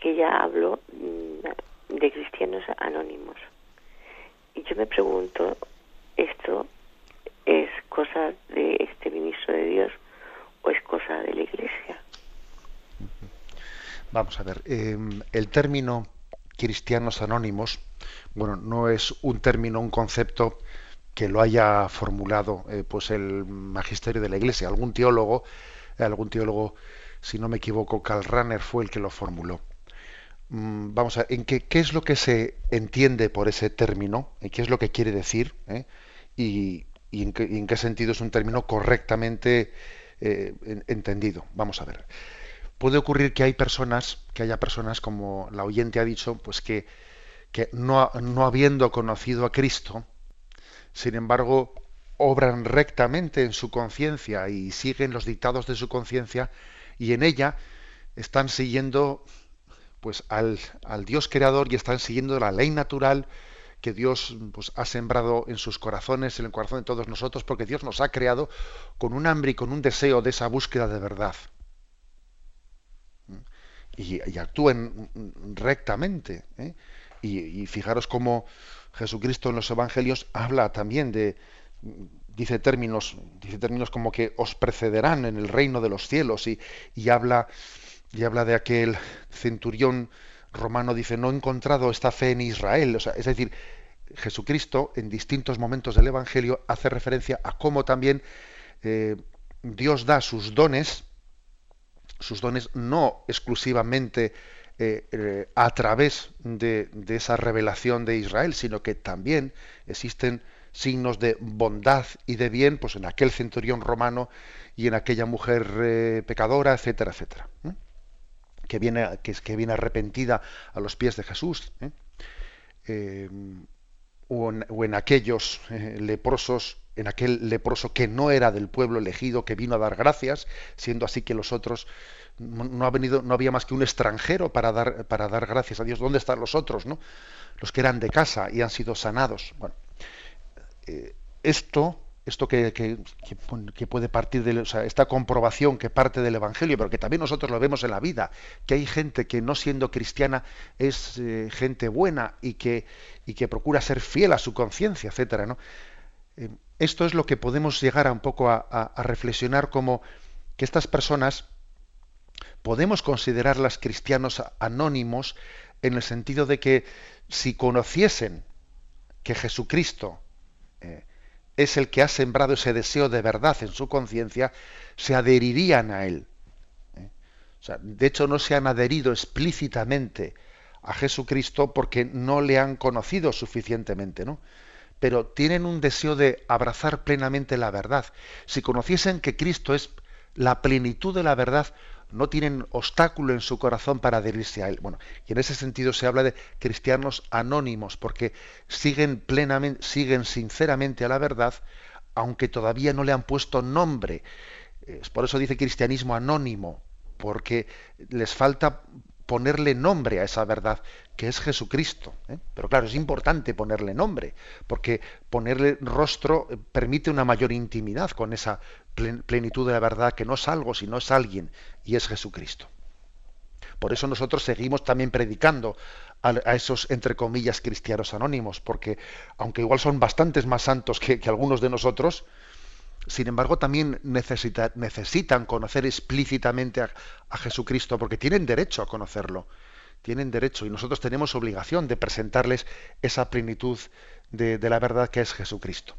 Speaker 4: que ya habló mm, de cristianos anónimos. Y yo me pregunto, ¿esto es cosa de este ministro de Dios o es cosa de la Iglesia?
Speaker 1: Vamos a ver, em, el término cristianos anónimos, bueno, no es un término, un concepto que lo haya formulado eh, pues el magisterio de la Iglesia, algún teólogo, algún teólogo si no me equivoco, Karl Rahner fue el que lo formuló. Mm, vamos a ¿en qué, qué, es lo que se entiende por ese término? ¿Qué es lo que quiere decir? ¿Eh? Y, en qué, sentido es un término correctamente eh, entendido? Vamos a ver. Puede ocurrir que hay personas, que haya personas, como la oyente ha dicho, pues que, no habiendo conocido a Cristo, sin embargo, obran rectamente en su conciencia y siguen los dictados de su conciencia y en ella están siguiendo pues al, Dios creador y están siguiendo la ley natural que Dios pues, ha sembrado en sus corazones, en el corazón de todos nosotros, porque Dios nos ha creado con un hambre y con un deseo de esa búsqueda de verdad. Y, actúen rectamente. ¿eh? Y, y, fijaros cómo Jesucristo en los Evangelios habla también de, dice términos, dice términos como que os precederán en el reino de los cielos y, y habla y habla de aquel centurión romano, dice, no he encontrado esta fe en Israel. O sea, es decir, Jesucristo en distintos momentos del Evangelio hace referencia a cómo también eh, Dios da sus dones, sus dones no exclusivamente eh, eh, a través de, esa revelación de Israel, sino que también existen signos de bondad y de bien pues en aquel centurión romano y en aquella mujer pecadora, etcétera, etcétera que viene, que, que viene arrepentida a los pies de Jesús, ¿eh? Eh, o, en, aquellos eh, leprosos, en aquel leproso que no era del pueblo elegido, que vino a dar gracias, siendo así que los otros no ha venido, no había más que un extranjero para dar, para dar gracias a Dios. ¿Dónde están los otros, no? Los que eran de casa y han sido sanados. Bueno, esto esto que, que, puede partir de esta comprobación que parte del Evangelio, pero que también nosotros lo vemos en la vida, que hay gente que no siendo cristiana es eh, gente buena y que, y que procura ser fiel a su conciencia, etcétera, ¿no? Eh, esto es lo que podemos llegar a un poco a reflexionar como que estas personas podemos considerarlas cristianos anónimos en el sentido de que si conociesen que Jesucristo eh, es el que ha sembrado ese deseo de verdad en su conciencia, se adherirían a él. ¿eh? O sea, de hecho, no se han adherido explícitamente a Jesucristo porque no le han conocido suficientemente, ¿no? Pero tienen un deseo de abrazar plenamente la verdad. Si conociesen que Cristo es la plenitud de la verdad, no tienen obstáculo en su corazón para adherirse a él. Bueno, y en ese sentido se habla de cristianos anónimos, porque siguen plenamente, siguen sinceramente a la verdad, aunque todavía no le han puesto nombre. Por eso dice cristianismo anónimo, porque les falta ponerle nombre a esa verdad que es Jesucristo. ¿eh? Pero claro, es importante ponerle nombre, porque ponerle rostro eh, permite una mayor intimidad con esa plenitud de la verdad, que no es algo, sino es alguien, y es Jesucristo. Por eso nosotros seguimos también predicando a, esos, entre comillas, cristianos anónimos, porque aunque igual son bastantes más santos que, algunos de nosotros, sin embargo también necesitan conocer explícitamente a Jesucristo, porque tienen derecho a conocerlo tienen derecho y nosotros tenemos obligación de presentarles esa plenitud de, la verdad que es Jesucristo.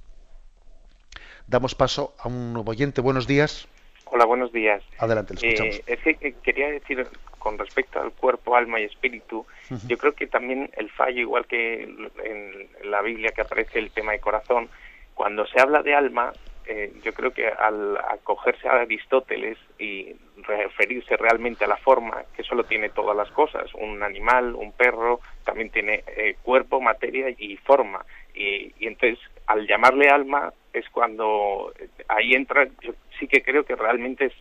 Speaker 1: Damos paso a un nuevo oyente. Buenos días.
Speaker 5: Hola, buenos días.
Speaker 1: Adelante, le escuchamos.
Speaker 5: Eh, es que quería decir con respecto al cuerpo, alma y espíritu, yo creo que también el fallo, igual que en la Biblia que aparece el tema de corazón, cuando se habla de alma, eh, yo creo que al acogerse a Aristóteles y referirse realmente a la forma, que solo tiene todas las cosas, un animal, un perro, también tiene eh, cuerpo, materia y forma. Y, entonces, al llamarle alma, es cuando eh, ahí entra, yo sí que creo que realmente es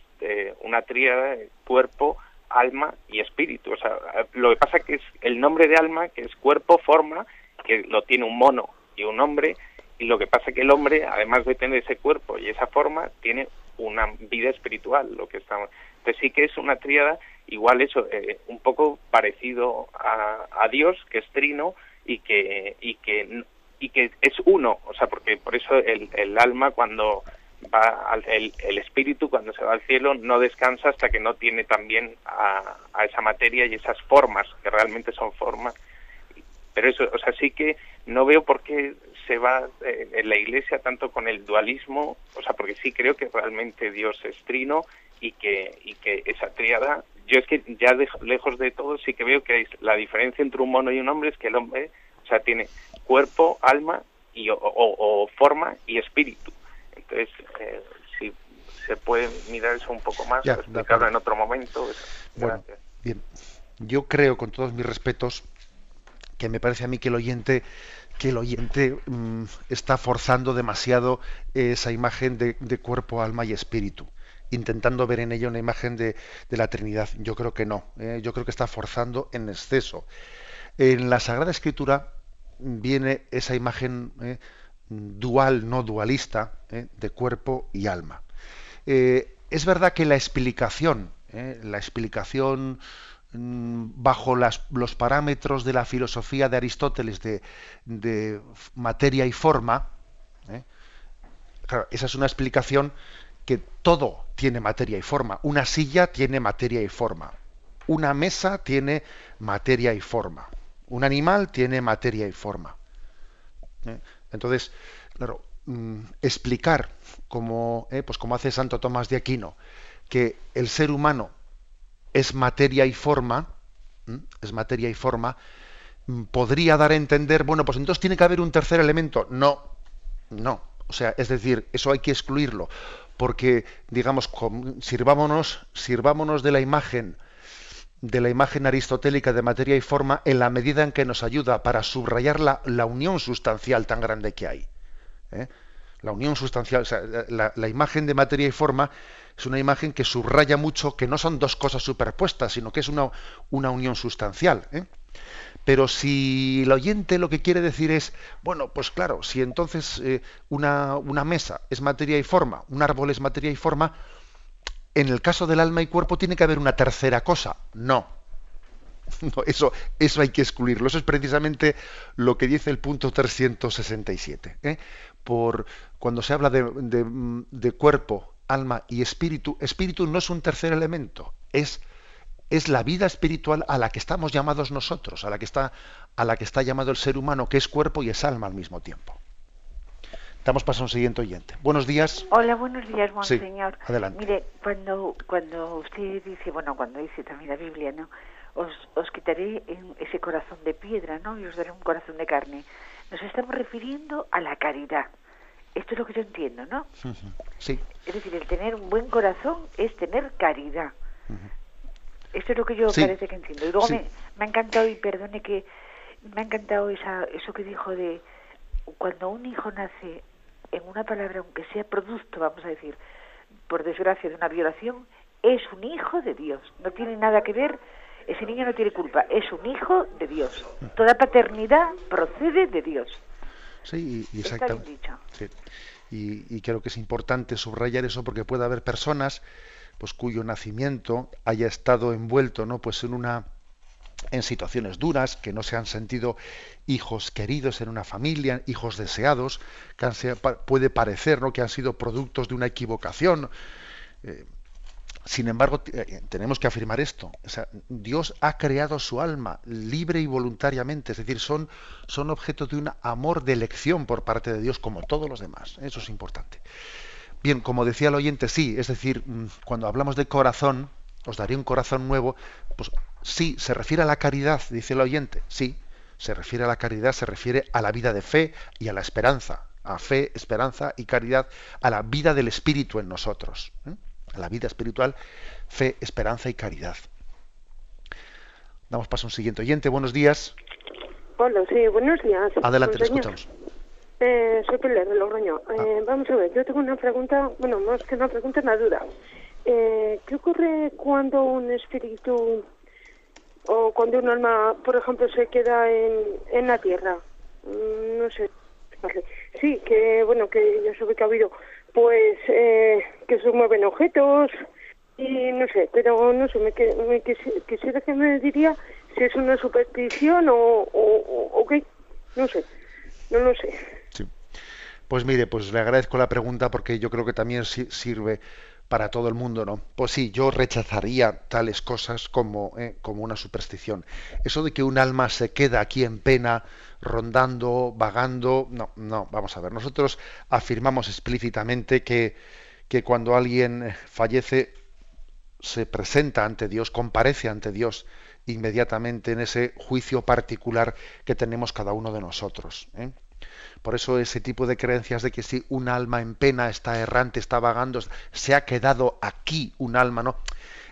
Speaker 5: una tríada, cuerpo, alma y espíritu. O sea, lo que pasa que es el nombre de alma, que es cuerpo, forma, que lo tiene un mono y un hombre, y lo que pasa es que el hombre, además de tener ese cuerpo y esa forma, tiene una vida espiritual, lo que estamos. Entonces sí que es una tríada igual eso, eh, un poco parecido a, a, Dios, que es trino y que y que y que es uno, o sea, porque por eso el, el alma cuando va al, el, el, espíritu cuando se va al cielo no descansa hasta que no tiene también a, a esa materia y esas formas que realmente son formas pero eso, o sea, sí que no veo por qué se va eh, en la iglesia tanto con el dualismo, o sea, porque sí creo que realmente Dios es trino y que, y que esa triada, yo es que ya lejos de todo sí que veo que la diferencia entre un mono y un hombre es que el hombre, o sea, tiene cuerpo, alma y, o, forma y espíritu. Entonces, eh, si se puede mirar eso un poco más, explicarlo en otro momento.
Speaker 1: Bueno, bien. Yo creo, con todos mis respetos, que me parece a mí que el oyente que el oyente mm, está forzando demasiado esa imagen de, cuerpo, alma y espíritu, intentando ver en ella una imagen de, la Trinidad. Yo creo que no, ¿eh? yo creo que está forzando en exceso. En la Sagrada Escritura viene esa imagen ¿eh? dual, no dualista, ¿eh? de cuerpo y alma. es verdad que la explicación, la explicación Mm, bajo los parámetros de la filosofía de Aristóteles de, materia y forma, ¿eh? esa es una explicación que todo tiene materia y forma. Una silla tiene materia y forma. Una mesa tiene materia y forma. Un animal tiene materia y forma. ¿eh? Entonces, claro, mm, explicar como, ¿eh? pues como hace Santo Tomás de Aquino, que el ser humano es materia y forma, es materia y forma, podría dar a entender, bueno, pues entonces tiene que haber un tercer elemento. No, no. O sea, es decir, eso hay que excluirlo, porque, digamos, sirvámonos, sirvámonos de la imagen, de la imagen aristotélica de materia y forma en la medida en que nos ayuda para subrayar la, la unión sustancial tan grande que hay. ¿eh? La unión sustancial, o sea, la imagen de materia y forma es una imagen que subraya mucho que no son dos cosas superpuestas, sino que es una, una unión sustancial. ¿eh? Pero si el oyente lo que quiere decir es, bueno, pues claro, si entonces eh, una, una, mesa es materia y forma, un árbol es materia y forma, en el caso del alma y cuerpo tiene que haber una tercera cosa. No. no eso, eso hay que excluirlo. Eso es precisamente lo que dice el punto 367. ¿eh? Por, cuando se habla de, de, de cuerpo, alma y espíritu, espíritu no es un tercer elemento, es, es la vida espiritual a la que estamos llamados nosotros, a la que está, a la que está llamado el ser humano, que es cuerpo y es alma al mismo tiempo. Damos paso a un siguiente oyente. Buenos días.
Speaker 6: Hola, buenos días, monseñor.
Speaker 1: Sí, adelante.
Speaker 6: Mire, cuando, cuando usted dice, bueno, cuando dice también la Biblia, ¿no? Os, os quitaré ese corazón de piedra, ¿no? Y os daré un corazón de carne. Nos estamos refiriendo a la caridad. Esto es lo que yo entiendo, ¿no?
Speaker 1: Sí.
Speaker 6: Es decir, el tener un buen corazón es tener caridad. Esto es lo que yo parece que entiendo. Y luego me, me, ha encantado, y perdone que me ha encantado esa, eso que dijo de cuando un hijo nace en una palabra, aunque sea producto, vamos a decir, por desgracia, de una violación, es un hijo de Dios. No tiene nada que ver, ese niño no tiene culpa, es un hijo de Dios. Toda paternidad procede de Dios.
Speaker 1: Sí, y, exactamente. Y, creo que es importante subrayar eso porque puede haber personas pues cuyo nacimiento haya estado envuelto no pues en una en situaciones duras que no se han sentido hijos queridos en una familia hijos deseados que puede parecer no que han sido productos de una equivocación eh, sin embargo, eh, tenemos que afirmar esto. Dios ha creado su alma libre y voluntariamente, es decir, son, son objeto de un amor de elección por parte de Dios, como todos los demás. Eso es importante. Bien, como decía el oyente, sí, es decir, mm, cuando hablamos de corazón, os daré un corazón nuevo, pues sí, se refiere a la caridad, dice el oyente, sí, se refiere a la caridad, se refiere a la vida de fe y a la esperanza, a fe, esperanza y caridad, a la vida del Espíritu en nosotros. ¿eh? La vida espiritual, fe, esperanza y caridad. Damos paso a un siguiente oyente. Buenos días.
Speaker 7: Hola, sí, buenos días.
Speaker 1: Adelante, le escuchamos.
Speaker 7: Eh, soy Pilar de Logroño. Ah. Eh, vamos a ver, yo tengo una pregunta, bueno, más que una pregunta, una duda. Eh, ¿Qué ocurre cuando un espíritu o cuando un alma, por ejemplo, se queda en, en la tierra? Mm, no sé. Sí, que bueno, que ya sabe que ha habido pues eh, que se mueven objetos y no sé, pero no sé, me, me quisiera que me diría si es una superstición o, o, qué, no sé, no lo sé.
Speaker 1: Sí. Pues mire, pues le agradezco la pregunta porque yo creo que también sirve para todo el mundo, ¿no? Pues sí, yo rechazaría tales cosas como, eh, como una superstición. Eso de que un alma se queda aquí en pena, rondando, vagando, no, no, vamos a ver. Nosotros afirmamos explícitamente que, que cuando alguien fallece se presenta ante Dios, comparece ante Dios inmediatamente en ese juicio particular que tenemos cada uno de nosotros. ¿eh? Por eso ese tipo de creencias de que si un alma en pena está errante, está vagando, se ha quedado aquí un alma, ¿no?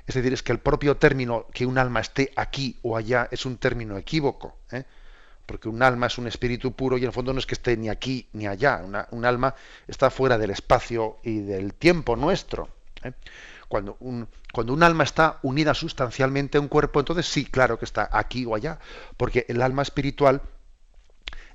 Speaker 1: Es decir, es que el propio término que un alma esté aquí o allá es un término equívoco, ¿eh? Porque un alma es un espíritu puro y en el fondo no es que esté ni aquí ni allá. un alma está fuera del espacio y del tiempo nuestro. ¿eh? Cuando, un, cuando un alma está unida sustancialmente a un cuerpo, entonces sí, claro que está aquí o allá, porque el alma espiritual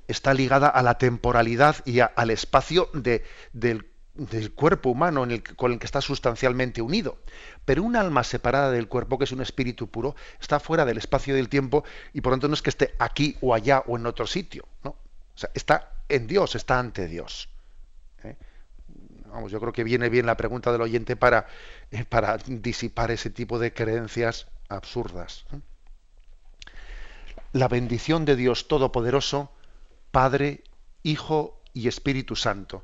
Speaker 1: está ligada a la temporalidad y al espacio de, del del cuerpo humano con el que está sustancialmente unido. Pero un alma separada del cuerpo, que es un espíritu puro, está fuera del espacio y del tiempo y por lo tanto no es que esté aquí o allá o en otro sitio. ¿no? O sea, está en Dios, está ante Dios. ¿eh? Vamos, yo creo que viene bien la pregunta del oyente para, eh, para disipar ese tipo de creencias absurdas. ¿eh? La bendición de Dios Todopoderoso, Padre, Hijo y Espíritu Santo